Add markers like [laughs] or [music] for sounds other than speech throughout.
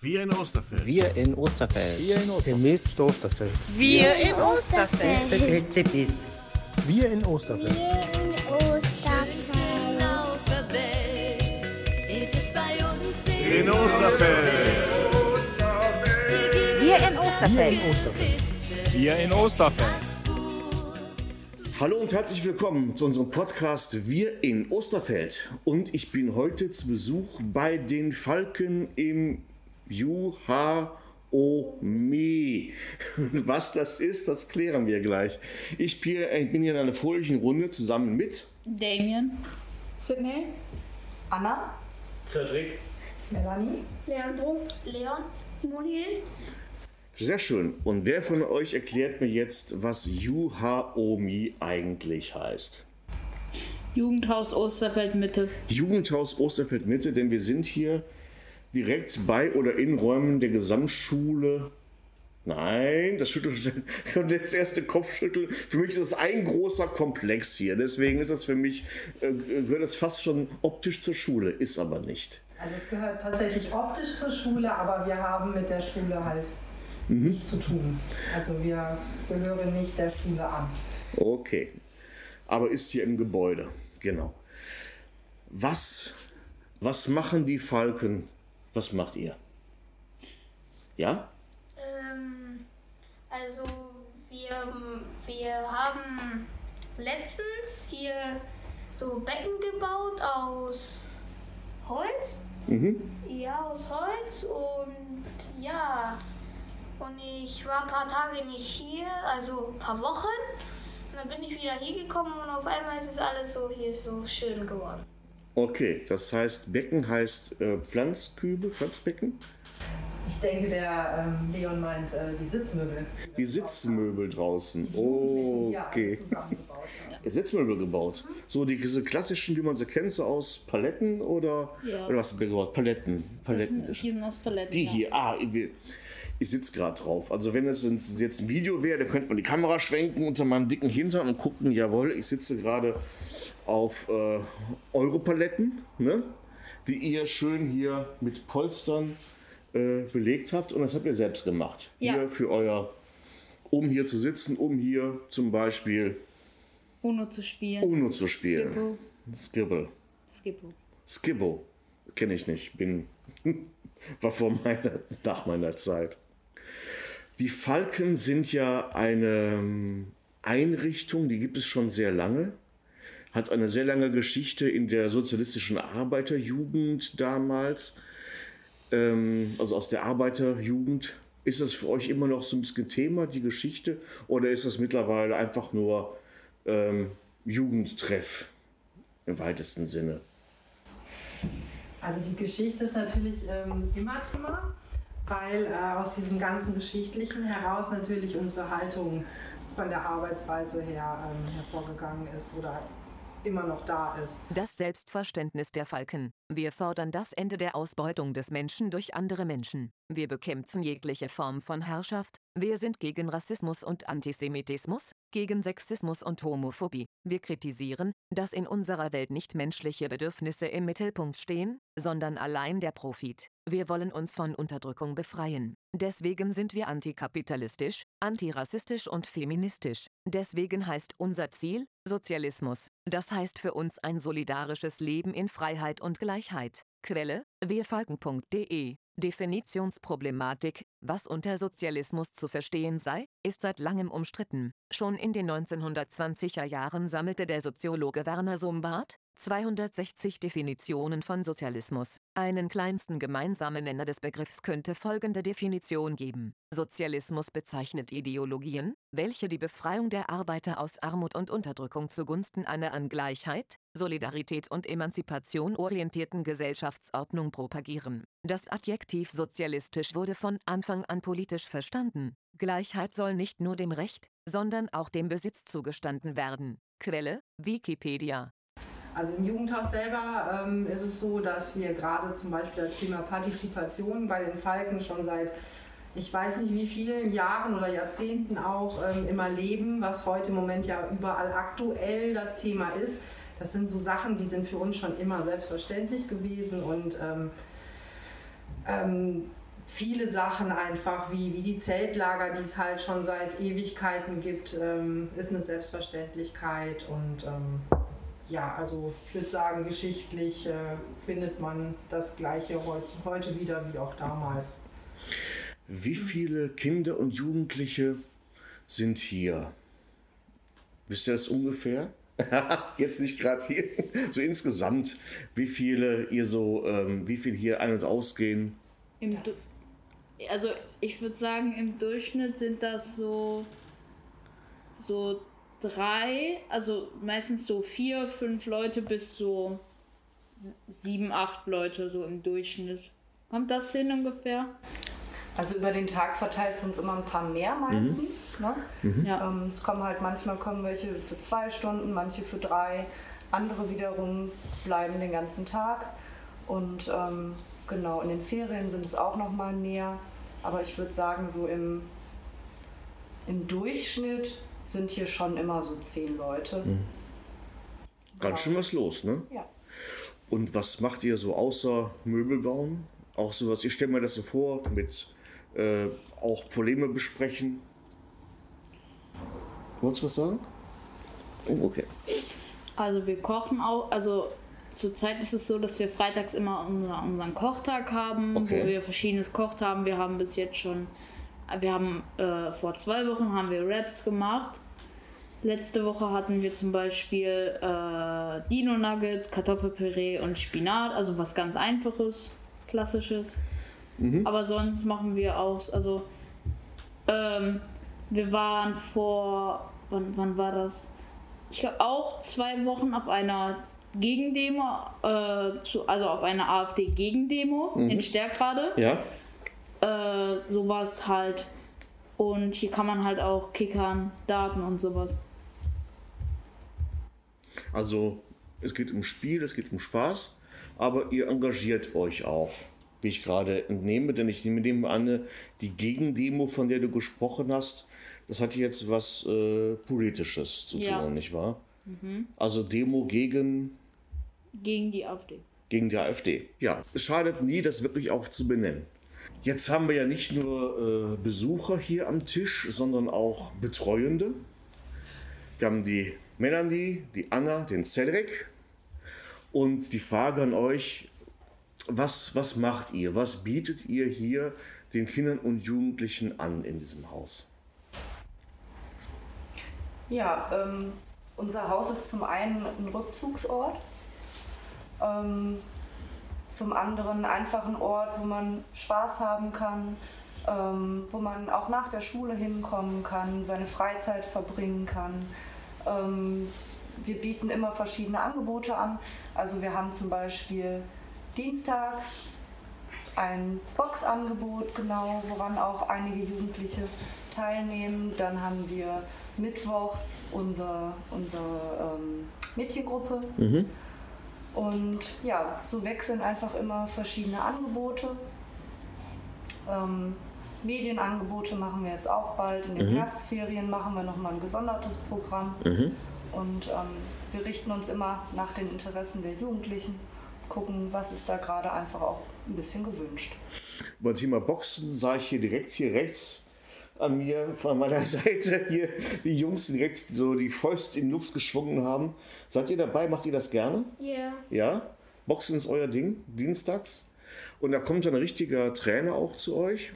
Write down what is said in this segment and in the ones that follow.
Wir in Osterfeld. Wir in Osterfeld. Wir in Osterfeld. Gemäß Osterfeld. Wir in Osterfeld. Wir in Osterfeld. Wir in Osterfeld. Wir in Wir Osterfeld. in Osterfeld. Wir in Osterfeld. Hallo und herzlich willkommen zu unserem Podcast Wir in Osterfeld. Und ich bin heute zu Besuch bei den Falken im Juha Me. [laughs] Was das ist, das klären wir gleich. Ich bin ich bin hier in einer fröhlichen Runde zusammen mit Damien. Sydney, Anna, Cedric. Melanie, Leandro, Leon, Moniel. Sehr schön. Und wer von euch erklärt mir jetzt, was Juhaomi eigentlich heißt? Jugendhaus Osterfeld Mitte. Jugendhaus Osterfeld Mitte, denn wir sind hier direkt bei oder in Räumen der Gesamtschule. Nein, das Schütteln, [laughs] das erste Kopfschütteln. Für mich ist das ein großer Komplex hier. Deswegen ist das für mich, äh, gehört das fast schon optisch zur Schule, ist aber nicht. also es gehört tatsächlich optisch zur Schule, aber wir haben mit der Schule halt nichts zu tun. Also wir gehören nicht der Schule an. Okay. Aber ist hier im Gebäude. Genau. Was, was machen die Falken? Was macht ihr? Ja? Ähm, also wir, wir haben letztens hier so Becken gebaut aus Holz. Mhm. Ja, aus Holz und ja. Und ich war ein paar Tage nicht hier, also ein paar Wochen. Und dann bin ich wieder hier gekommen und auf einmal ist es alles so hier so schön geworden. Okay, das heißt, Becken heißt äh, Pflanzkübel, Pflanzbecken. Ich denke, der ähm, Leon meint äh, die Sitzmöbel. Die Sitzmöbel draußen. Alle Okay. zusammengebaut haben. Sitzmöbel gebaut. So die, diese klassischen, wie man sie kennt, so aus Paletten oder, Ja. oder was gebaut? Paletten. Das Paletten. sind, die sind aus Paletten. Die ja. hier, ah, ich, ich sitze gerade drauf. Also wenn es jetzt ein Video wäre, dann könnte man die Kamera schwenken unter meinem dicken Hintern und gucken, jawohl, ich sitze gerade auf äh, Europaletten, ne? die ihr schön hier mit Polstern äh, belegt habt und das habt ihr selbst gemacht. Ja. Hier für euer, um hier zu sitzen, um hier zum Beispiel Uno zu spielen. UNO zu spielen. Skippo. Skibble. Skippo. Skibbo. Kenne ich nicht. Bin, [laughs] war vor meiner, nach meiner Zeit. Die Falken sind ja eine ähm, Einrichtung, die gibt es schon sehr lange. Hat eine sehr lange Geschichte in der sozialistischen Arbeiterjugend damals. Ähm, also aus der Arbeiterjugend. Ist das für euch immer noch so ein bisschen Thema, die Geschichte? Oder ist das mittlerweile einfach nur ähm, Jugendtreff im weitesten Sinne? Also die Geschichte ist natürlich ähm, immer Thema, weil äh, aus diesem ganzen Geschichtlichen heraus natürlich unsere Haltung von der Arbeitsweise her ähm, hervorgegangen ist oder immer noch da ist. Das Selbstverständnis der Falken. Wir fordern das Ende der Ausbeutung des Menschen durch andere Menschen. Wir bekämpfen jegliche Form von Herrschaft. Wir sind gegen Rassismus und Antisemitismus, gegen Sexismus und Homophobie. Wir kritisieren, dass in unserer Welt nicht menschliche Bedürfnisse im Mittelpunkt stehen, sondern allein der Profit. Wir wollen uns von Unterdrückung befreien. Deswegen sind wir antikapitalistisch, antirassistisch und feministisch. Deswegen heißt unser Ziel Sozialismus. Das heißt für uns ein solidarisches Leben in Freiheit und Gleichheit. Quelle: wirfalken.de Definitionsproblematik, was unter Sozialismus zu verstehen sei, ist seit langem umstritten. Schon in den 1920er Jahren sammelte der Soziologe Werner Sombart 260 Definitionen von Sozialismus. Einen kleinsten gemeinsamen Nenner des Begriffs könnte folgende Definition geben. Sozialismus bezeichnet Ideologien, welche die Befreiung der Arbeiter aus Armut und Unterdrückung zugunsten einer an Gleichheit, Solidarität und Emanzipation orientierten Gesellschaftsordnung propagieren. Das Adjektiv sozialistisch wurde von Anfang an politisch verstanden. Gleichheit soll nicht nur dem Recht, sondern auch dem Besitz zugestanden werden. Quelle: Wikipedia. Also im Jugendhaus selber ähm, ist es so, dass wir gerade zum Beispiel das Thema Partizipation bei den Falken schon seit ich weiß nicht wie vielen Jahren oder Jahrzehnten auch ähm, immer leben, was heute im Moment ja überall aktuell das Thema ist. Das sind so Sachen, die sind für uns schon immer selbstverständlich gewesen und ähm, ähm, viele Sachen einfach, wie, wie die Zeltlager, die es halt schon seit Ewigkeiten gibt, ähm, ist eine Selbstverständlichkeit und ähm, ja, also ich würde sagen, geschichtlich äh, findet man das Gleiche heute, heute wieder wie auch damals. Wie viele Kinder und Jugendliche sind hier? Wisst ihr das ungefähr? [laughs] Jetzt nicht gerade hier, so insgesamt, wie viele ihr so, ähm, wie viel hier ein- und ausgehen? Also ich würde sagen, im Durchschnitt sind das so, so drei, also meistens so vier, fünf Leute bis so sieben, acht Leute so im Durchschnitt. Kommt das hin ungefähr? Also über den Tag verteilt sind es immer ein paar mehr meistens. Ne? Ja. Ähm, es kommen halt manchmal kommen welche für zwei Stunden, manche für drei, andere wiederum bleiben den ganzen Tag. Und ähm, genau, in den Ferien sind es auch noch mal mehr. Aber ich würde sagen, so im, im Durchschnitt sind hier schon immer so zehn Leute. Ganz schön was los, ne? Ja. Und was macht ihr so außer Möbel bauen? Auch sowas, ich stelle mir das so vor, mit äh, auch Probleme besprechen. Wolltest du was sagen? Oh, okay. Also wir kochen auch, also zurzeit ist es so, dass wir freitags immer unser, unseren Kochtag haben, Okay. wo wir verschiedenes kocht haben. Wir haben bis jetzt schon, wir haben äh, vor zwei Wochen haben wir Wraps gemacht. Letzte Woche hatten wir zum Beispiel äh, Dino Nuggets, Kartoffelpüree und Spinat, also was ganz einfaches, klassisches. Aber sonst machen wir auch, also ähm, wir waren vor, wann, wann war das? Ich glaube auch zwei Wochen auf einer Gegendemo, äh, zu, also auf einer AfD-Gegendemo in Stärkrade. Ja? Äh, sowas halt. Und hier kann man halt auch kickern, Daten und sowas. Also es geht um Spiel, es geht um Spaß, aber ihr engagiert euch auch, wie ich gerade entnehme, denn ich nehme dem an, die Gegendemo, von der du gesprochen hast, das hat jetzt was äh, Politisches zu Ja. tun, nicht wahr? Also Demo gegen, Gegen die AfD. gegen die AfD. Ja, es schadet nie, das wirklich auch zu benennen. Jetzt haben wir ja nicht nur äh, Besucher hier am Tisch, sondern auch Betreuende. Wir haben die Melanie, die Anna, den Cedric. Und die Frage an euch, was, was macht ihr? Was bietet ihr hier den Kindern und Jugendlichen an in diesem Haus? Ja, ähm, unser Haus ist zum einen ein Rückzugsort, ähm, zum anderen einfach ein Ort, wo man Spaß haben kann, ähm, wo man auch nach der Schule hinkommen kann, seine Freizeit verbringen kann. Ähm, wir bieten immer verschiedene Angebote an. Also wir haben zum Beispiel dienstags ein Boxangebot, genau, woran auch einige Jugendliche teilnehmen. Dann haben wir mittwochs unser, unsere ähm, Mädchengruppe. Und ja, so wechseln einfach immer verschiedene Angebote. Ähm, Medienangebote machen wir jetzt auch bald. In den Herbstferien machen wir nochmal ein gesondertes Programm. Und ähm, wir richten uns immer nach den Interessen der Jugendlichen, gucken, was ist da gerade einfach auch ein bisschen gewünscht. Beim Thema Boxen sah ich hier direkt hier rechts an mir, von meiner [laughs] Seite hier, die Jungs die direkt so die Fäuste in die Luft geschwungen haben. Seid ihr dabei? Macht ihr das gerne? Ja. Ja? Boxen ist euer Ding, dienstags. Und da kommt ein richtiger Trainer auch zu euch.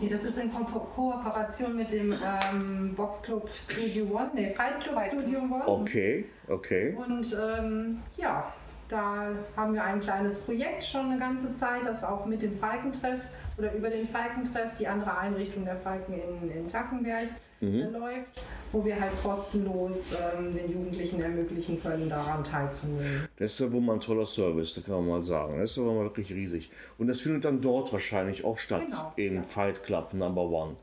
Hier, das ist in Ko Kooperation mit dem ähm, Boxclub Studio One, nee, Fight Club Fight Club. Studio One. Okay, okay. Und ähm, ja, da haben wir ein kleines Projekt schon eine ganze Zeit, das auch mit dem Falkentreff oder über den Falkentreff, die andere Einrichtung der Falken in, in Tackenberg, äh, läuft, wo wir halt kostenlos ähm, den Jugendlichen ermöglichen können, daran teilzunehmen. Das ist ja wohl mal ein toller Service, da kann man mal sagen. Das ist aber mal wirklich riesig. Und das findet dann dort wahrscheinlich auch statt, Genau, im ja. Fight Club Number One.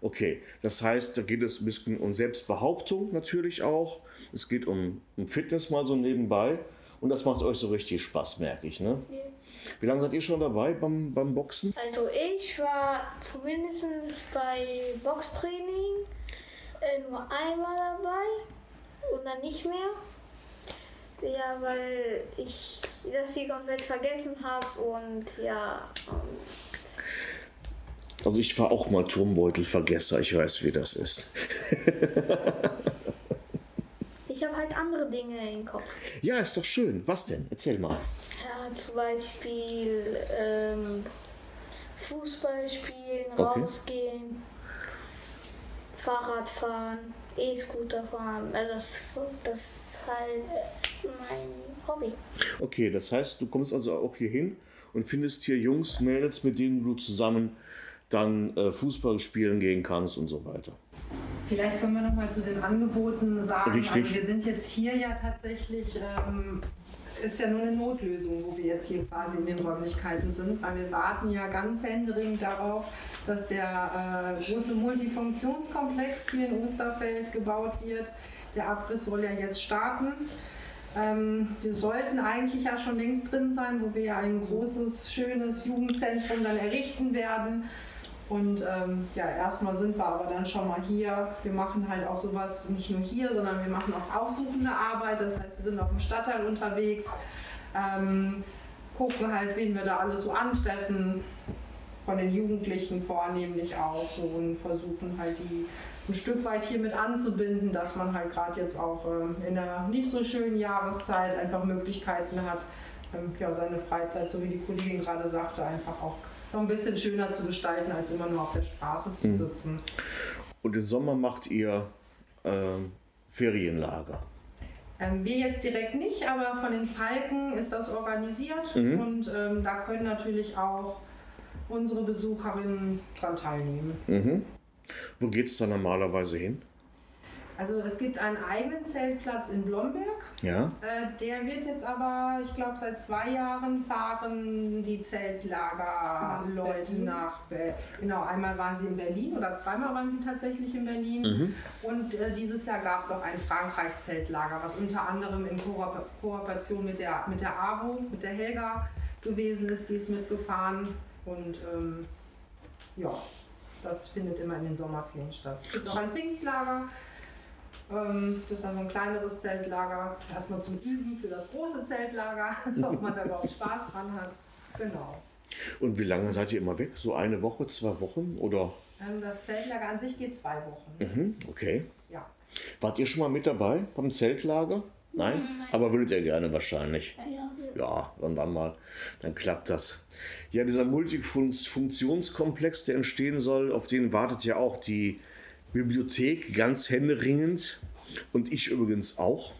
Okay, das heißt, da geht es ein bisschen um Selbstbehauptung natürlich auch. Es geht um, um Fitness mal so nebenbei. Und das macht euch so richtig Spaß, merke ich, ne? Wie lange seid ihr schon dabei beim, beim Boxen? Also ich war zumindest bei Boxtraining äh, nur einmal dabei und dann nicht mehr. Ja, weil ich das hier komplett vergessen habe und ja. Und Also ich war auch mal Turmbeutelvergesser, ich weiß, wie das ist. [laughs] Andere Dinge im Kopf. Ja, ist doch schön. Was denn? Erzähl mal. Ja, zum Beispiel ähm, Fußball spielen, Okay. rausgehen, Fahrrad fahren, E-Scooter fahren. Also das, das ist halt äh, mein Hobby. Okay, das heißt, du kommst also auch hier hin und findest hier Jungs, Mädels, mit denen du zusammen dann äh, Fußball spielen gehen kannst und so weiter. Vielleicht können wir noch mal zu den Angeboten sagen. Richtig. Also wir sind jetzt hier ja tatsächlich, ähm, ist ja nur eine Notlösung, wo wir jetzt hier quasi in den Räumlichkeiten sind, weil wir warten ja ganz händeringend darauf, dass der äh, große Multifunktionskomplex hier in Osterfeld gebaut wird. Der Abriss soll ja jetzt starten. Ähm, wir sollten eigentlich ja schon längst drin sein, wo wir ja ein großes, schönes Jugendzentrum dann errichten werden. Und ähm, ja, erstmal sind wir aber dann schon mal hier. Wir machen halt auch sowas nicht nur hier, sondern wir machen auch aufsuchende Arbeit. Das heißt, wir sind auch im Stadtteil unterwegs, ähm, gucken halt, wen wir da alles so antreffen. Von den Jugendlichen vornehmlich auch so und versuchen halt die ein Stück weit hier mit anzubinden, dass man halt gerade jetzt auch ähm, in einer nicht so schönen Jahreszeit einfach Möglichkeiten hat, ähm, ja, seine Freizeit, so wie die Kollegin gerade sagte, einfach auch noch ein bisschen schöner zu gestalten, als immer nur auf der Straße zu Mhm. sitzen. Und im Sommer macht ihr ähm, Ferienlager. Ähm, wir jetzt direkt nicht, aber von den Falken ist das organisiert Mhm. und ähm, da können natürlich auch unsere Besucherinnen dran teilnehmen. Mhm. Wo geht's da normalerweise hin? Also es gibt einen eigenen Zeltplatz in Blomberg. Ja. Äh, der wird jetzt aber, ich glaube, seit zwei Jahren fahren die Zeltlager-Leute nach Berlin. Genau, einmal waren sie in Berlin oder zweimal waren sie tatsächlich in Berlin. Mhm. Und äh, dieses Jahr gab es auch ein Frankreich-Zeltlager, was unter anderem in Koop Kooperation mit der, mit der AWO, mit der Helga gewesen ist, die ist mitgefahren. Und ähm, ja, das findet immer in den Sommerferien statt. Es gibt auch ein Pfingstlager. Ähm, das ist dann so ein kleineres Zeltlager. Erstmal zum Üben für das große Zeltlager, [laughs] ob man da überhaupt Spaß dran hat. Genau. Und wie lange seid ihr immer weg? So eine Woche, zwei Wochen oder? Ähm, das Zeltlager an sich geht zwei Wochen. Mhm, okay. Ja. Wart ihr schon mal mit dabei beim Zeltlager? Nein? Aber würdet ihr gerne wahrscheinlich. Ja. Dann mal, dann klappt das. Ja, dieser Multifunktionskomplex, der entstehen soll, auf den wartet ja auch die Bibliothek ganz händeringend und ich übrigens auch.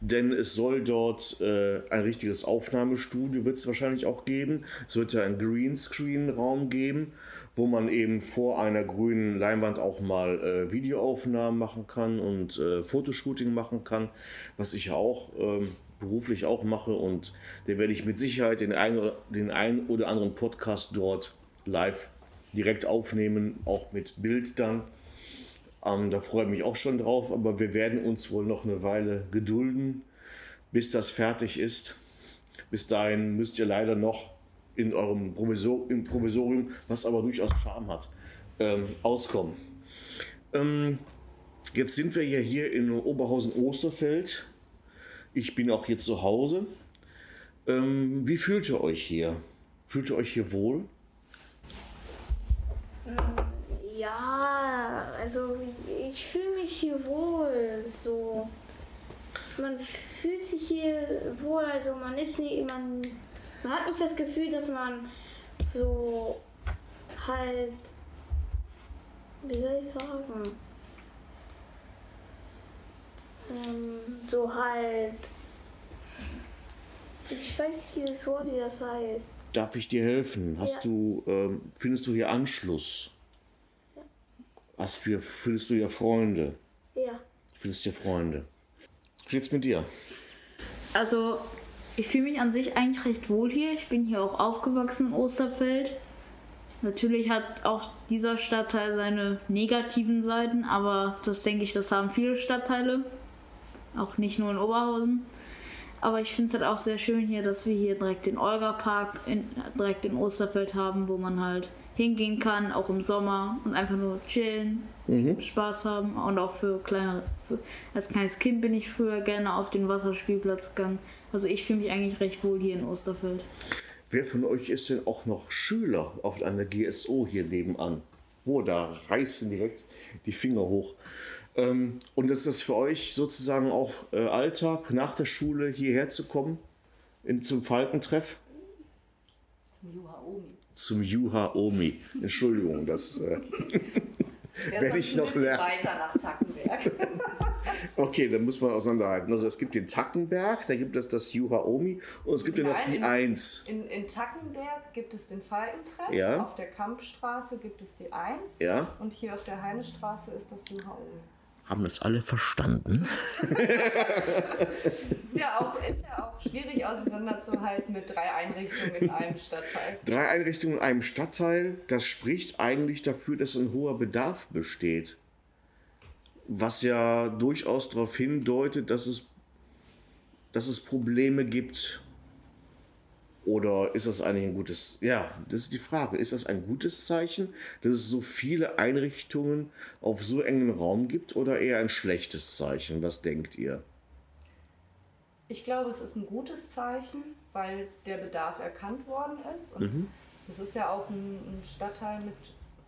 Denn es soll dort äh, ein richtiges Aufnahmestudio, wird es wahrscheinlich auch geben. Es wird ja einen Greenscreen-Raum geben, wo man eben vor einer grünen Leinwand auch mal äh, Videoaufnahmen machen kann und äh, Fotoshooting machen kann, was ich ja auch ähm, beruflich auch mache. Und da werde ich mit Sicherheit den einen, den einen oder anderen Podcast dort live direkt aufnehmen, auch mit Bild dann. Ähm, da freue ich mich auch schon drauf, aber wir werden uns wohl noch eine Weile gedulden, bis das fertig ist. Bis dahin müsst ihr leider noch in eurem Provisor im Provisorium, was aber durchaus Charme hat, ähm, auskommen. Ähm, jetzt sind wir ja hier in Oberhausen-Osterfeld. Ich bin auch hier zu Hause. Ähm, wie fühlt ihr euch hier? Fühlt ihr euch hier wohl? Ja, also ich fühle mich hier wohl. So, man fühlt sich hier wohl. Also man ist nicht, man, man hat nicht das Gefühl, dass man so halt, wie soll ich sagen, ähm, so halt, ich weiß nicht das Wort, wie das heißt. Darf ich dir helfen? Hast Ja. du, ähm, findest du hier Anschluss? Hast du hier, findest du hier Freunde? Ja. Findest hier Freunde? Wie geht's mit dir? Also, ich fühle mich an sich eigentlich recht wohl hier. Ich bin hier auch aufgewachsen in Osterfeld. Natürlich hat auch dieser Stadtteil seine negativen Seiten, aber das denke ich, das haben viele Stadtteile. Auch nicht nur in Oberhausen. Aber ich finde es halt auch sehr schön hier, dass wir hier direkt den Olga-Park in, direkt in Osterfeld haben, wo man halt hingehen kann, auch im Sommer und einfach nur chillen, Spaß haben und auch für kleine, für, als kleines Kind bin ich früher gerne auf den Wasserspielplatz gegangen. Also ich fühle mich eigentlich recht wohl hier in Osterfeld. Wer von euch ist denn auch noch Schüler auf einer GSO hier nebenan? Oh, da reißen direkt die Finger hoch. Ähm, und ist das für euch sozusagen auch äh, Alltag, nach der Schule hierher zu kommen, in, zum Falkentreff? Zum Juha Omi. Zum Juha Omi. Entschuldigung, das äh, [laughs] werde ich noch lernen. weiter nach Tackenberg. [laughs] Okay, dann muss man auseinanderhalten. Also es gibt den Tackenberg, da gibt es das Juha Omi und es gibt ja noch die in- Eins. In, in Tackenberg gibt es den Falkentreff, Ja. auf der Kampfstraße gibt es die 1 Ja? und hier auf der Heinestraße ist das Juha Omi. Haben das alle verstanden? Ist ja auch, ist ja auch schwierig auseinanderzuhalten mit drei Einrichtungen in einem Stadtteil. [laughs] Drei Einrichtungen in einem Stadtteil, das spricht eigentlich dafür, dass ein hoher Bedarf besteht. Was ja durchaus darauf hindeutet, dass es, dass es Probleme gibt. Oder ist das eigentlich ein gutes, ja, das ist die Frage, ist das ein gutes Zeichen, dass es so viele Einrichtungen auf so engen Raum gibt oder eher ein schlechtes Zeichen? Was denkt ihr? Ich glaube, es ist ein gutes Zeichen, weil der Bedarf erkannt worden ist. Und Mhm. es ist ja auch ein, ein Stadtteil mit,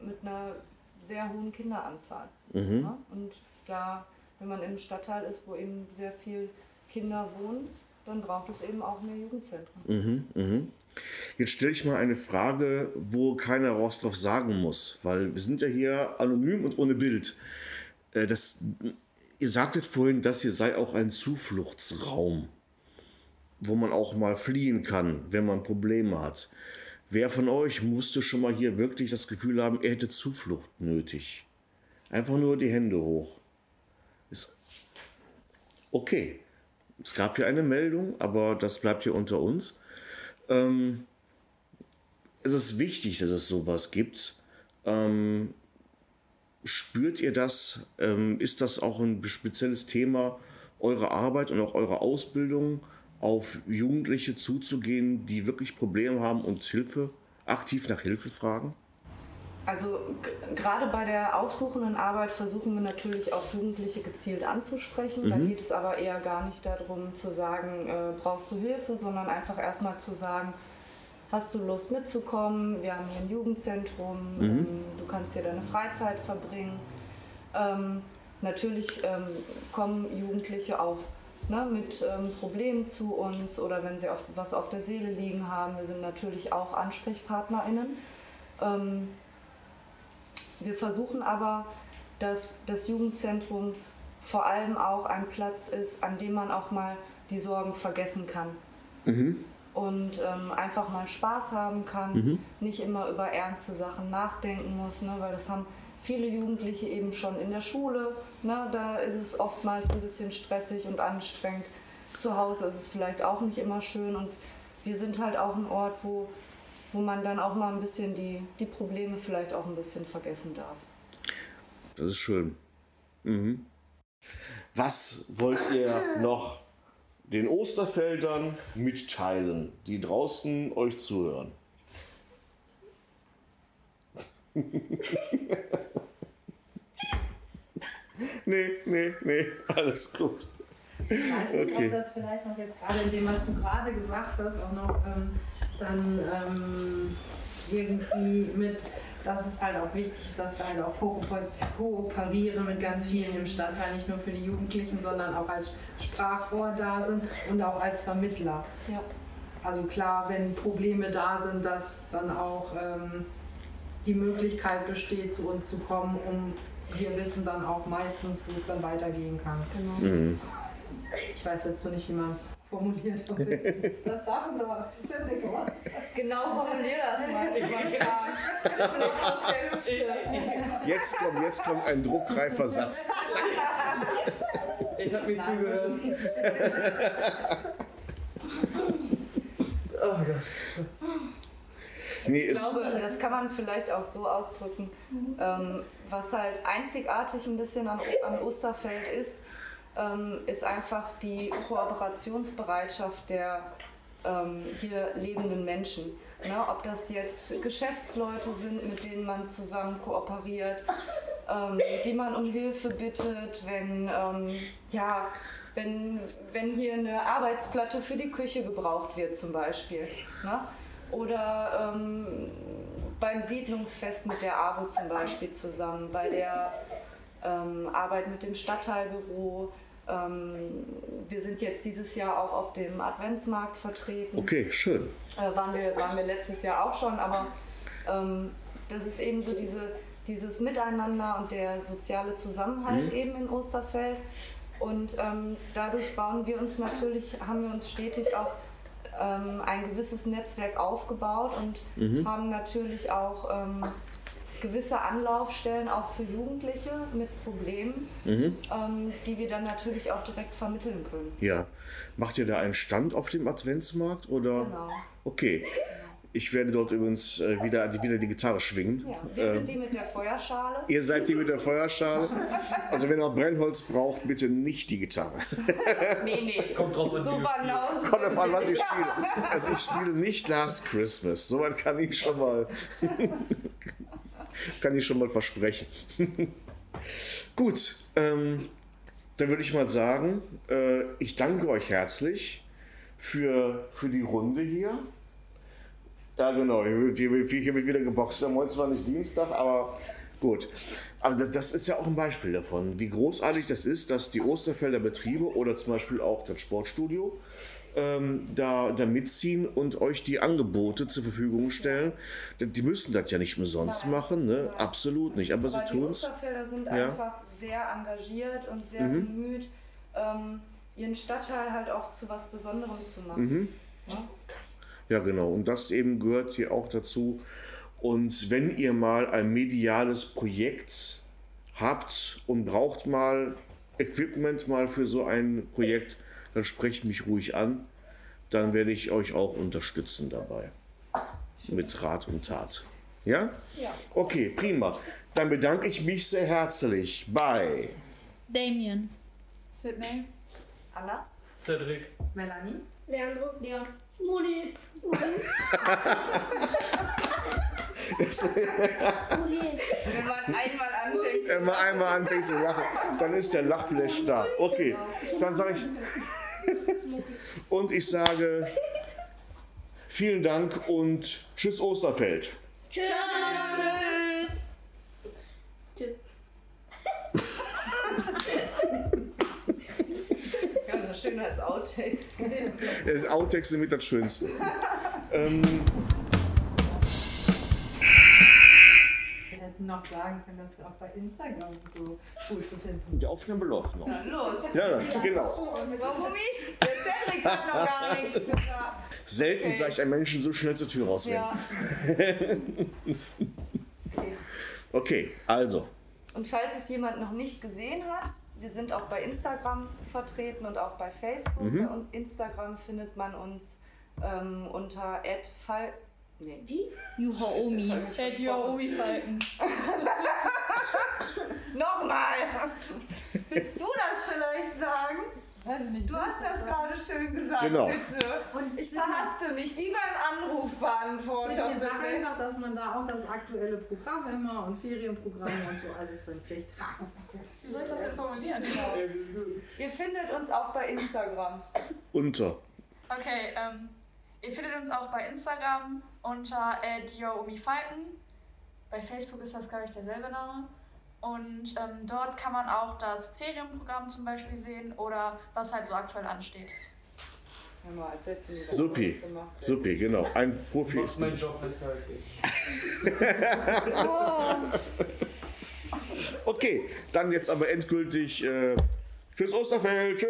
mit einer sehr hohen Kinderanzahl. Mhm. Ne? Und da, wenn man in einem Stadtteil ist, wo eben sehr viel Kinder wohnen, dann braucht es eben auch mehr Jugendzentren. Mhm, mhm. Jetzt stelle ich mal eine Frage, wo keiner was drauf sagen muss, weil wir sind ja hier anonym und ohne Bild. Äh, Das, ihr sagtet vorhin, das hier sei auch ein Zufluchtsraum, wo man auch mal fliehen kann, wenn man Probleme hat. Wer von euch musste schon mal hier wirklich das Gefühl haben, er hätte Zuflucht nötig? Einfach nur die Hände hoch. Ist okay. Es gab hier eine Meldung, aber das bleibt hier unter uns. Ähm, es ist wichtig, dass es sowas gibt. Ähm, spürt ihr das? Ähm, ist das auch ein spezielles Thema eurer Arbeit und auch eurer Ausbildung, auf Jugendliche zuzugehen, die wirklich Probleme haben und Hilfe, aktiv nach Hilfe fragen? Also gerade bei der aufsuchenden Arbeit versuchen wir natürlich auch Jugendliche gezielt anzusprechen. Da Mhm. geht es aber eher gar nicht darum zu sagen, äh, brauchst du Hilfe, sondern einfach erstmal zu sagen, hast du Lust mitzukommen? Wir haben hier ein Jugendzentrum, Mhm. ähm, du kannst hier deine Freizeit verbringen. Ähm, natürlich ähm, kommen Jugendliche auch ne, mit ähm, Problemen zu uns oder wenn sie auf, was auf der Seele liegen haben. Wir sind natürlich auch AnsprechpartnerInnen. Ähm, wir versuchen aber, dass das Jugendzentrum vor allem auch ein Platz ist, an dem man auch mal die Sorgen vergessen kann Mhm. und ähm, einfach mal Spaß haben kann, Mhm. nicht immer über ernste Sachen nachdenken muss, ne, weil das haben viele Jugendliche eben schon in der Schule. Ne, da ist es oftmals ein bisschen stressig und anstrengend. Zu Hause ist es vielleicht auch nicht immer schön und wir sind halt auch ein Ort, wo, wo man dann auch mal ein bisschen die, die Probleme vielleicht auch ein bisschen vergessen darf. Das ist schön. Mhm. Was wollt ihr noch den Osterfeldern mitteilen, die draußen euch zuhören? [laughs] nee, nee, nee, alles gut. Ich weiß nicht, Okay. ob das vielleicht noch jetzt gerade in dem, was du gerade gesagt hast, auch noch ähm, dann ähm, irgendwie mit, dass es halt auch wichtig ist, dass wir halt auch ko- kooperieren mit ganz vielen im Stadtteil, nicht nur für die Jugendlichen, sondern auch als Sprachrohr da sind und auch als Vermittler. Ja. Also klar, wenn Probleme da sind, dass dann auch ähm, die Möglichkeit besteht, zu uns zu kommen, um wir wissen dann auch meistens, wo es dann weitergehen kann. Genau. Mhm. Ich weiß jetzt so nicht, wie man es formuliert. [laughs] Das darf uns aber Sinn gemacht. Genau formulier das mal. [laughs] Aus der Hüfte. Jetzt kommt, jetzt kommt ein druckreifer Satz. Ich hab nicht zugehört. [laughs] Oh Gott. Nee, Ich ist, glaube, das kann man vielleicht auch so ausdrücken. Ähm, was halt einzigartig ein bisschen an, an Osterfeld ist, ähm, ist einfach die Kooperationsbereitschaft der ähm, hier lebenden Menschen. Ne? Ob das jetzt Geschäftsleute sind, mit denen man zusammen kooperiert, ähm, die man um Hilfe bittet, wenn, ähm, ja, wenn, wenn hier eine Arbeitsplatte für die Küche gebraucht wird zum Beispiel. Ne? Oder ähm, beim Siedlungsfest mit der AWO zum Beispiel zusammen, bei der ähm, Arbeit mit dem Stadtteilbüro. Ähm, wir sind jetzt dieses Jahr auch auf dem Adventsmarkt vertreten. Okay, schön. Äh, waren, wir, waren wir letztes Jahr auch schon, aber ähm, das ist eben so diese, dieses Miteinander und der soziale Zusammenhalt Mhm. eben in Osterfeld. Und ähm, dadurch bauen wir uns natürlich, haben wir uns stetig auch ähm, ein gewisses Netzwerk aufgebaut und Mhm. haben natürlich auch ähm, gewisse Anlaufstellen auch für Jugendliche mit Problemen, Mhm. ähm, die wir dann natürlich auch direkt vermitteln können. Ja. Macht ihr da einen Stand auf dem Adventsmarkt oder? Genau. Okay. Ich werde dort übrigens äh, wieder, wieder die Gitarre schwingen. Ja, wir Ähm, sind die mit der Feuerschale. Ihr seid die mit der Feuerschale. Also wenn ihr Brennholz braucht, bitte nicht die Gitarre. [laughs] Nee, nee. Kommt drauf an, wie so du banal. Kommt auf an, was ich spiele. Also ich spiele nicht Last Christmas. Soweit kann ich schon mal, [laughs] kann ich schon mal versprechen. [laughs] Gut, ähm, dann würde ich mal sagen, äh, ich danke euch herzlich für, für die Runde hier. Ja, genau, hier wird, wieder geboxt. Haben heute zwar nicht Dienstag, aber gut. Das- das ist ja auch ein Beispiel davon, wie großartig das ist, dass die Osterfelder Betriebe oder zum Beispiel auch das Sportstudio ähm, da, da mitziehen und euch die Angebote zur Verfügung stellen. Die müssen das ja nicht umsonst machen, ne? absolut nicht, aber sie Aber die tun es. Osterfelder sind Ja. einfach sehr engagiert und sehr Mhm. bemüht, ähm, ihren Stadtteil halt auch zu was Besonderem zu machen. Mhm. Ja? Ja, genau. Und das eben gehört hier auch dazu. Und wenn ihr mal ein mediales Projekt habt und braucht mal Equipment mal für so ein Projekt, dann sprecht mich ruhig an. Dann werde ich euch auch unterstützen dabei. Mit Rat und Tat. Ja? Ja. Okay, prima. Dann bedanke ich mich sehr herzlich bei Damien. Sydney, Anna, Cedric. Melanie, Leandro, Leon. Moni. wenn man einmal anfängt. Wenn man einmal anfängt zu lachen, dann ist der Lachflash da. Okay, dann sage ich. [laughs] Und ich sage vielen Dank und tschüss Osterfeld. Tschüss. Tschüss. Ja, das schön als Outtakes. [laughs] Das Outtext sind mit das Schönste. Ähm, hätten noch sagen können, dass wir auch bei Instagram so gut zu finden die Aufnahme läuft noch. Na los. Ja, genau. Warum ich? Der Cedric hat noch gar nichts gesagt. Selten sah ich einen Menschen so schnell zur Tür rausrennen. Ja. [laughs] Okay, also. Und falls es jemand noch nicht gesehen hat, wir sind auch bei Instagram vertreten und auch bei Facebook. Mhm. Und Instagram findet man uns ähm, unter @fall. Nee. Hab ich Äh, versprochen. Juhaomi Falken. [laughs] Nochmal! Willst du das vielleicht sagen? Weiß ich nicht. Du hast das gerade schön gesagt, Genau. bitte. Und ich verhaspel mich wie beim Anrufbeantworter. Ich sage einfach, dass man da auch das aktuelle Programm immer und Ferienprogramme und so alles drin kriegt. Wie soll ich das denn formulieren? Ihr findet uns auch bei Instagram. Unter. Okay, ähm, ihr findet uns auch bei Instagram unter @youmifalken. Bei Facebook ist das, glaube ich, derselbe Name. Und ähm, dort kann man auch das Ferienprogramm zum Beispiel sehen oder was halt so aktuell ansteht. Hör mal, als hättest du mir das Supi. Supi, genau. Ein Profi ist meinen Job besser als ich. [laughs] Okay, dann jetzt aber endgültig. Äh, tschüss Osterfeld. Tschüss.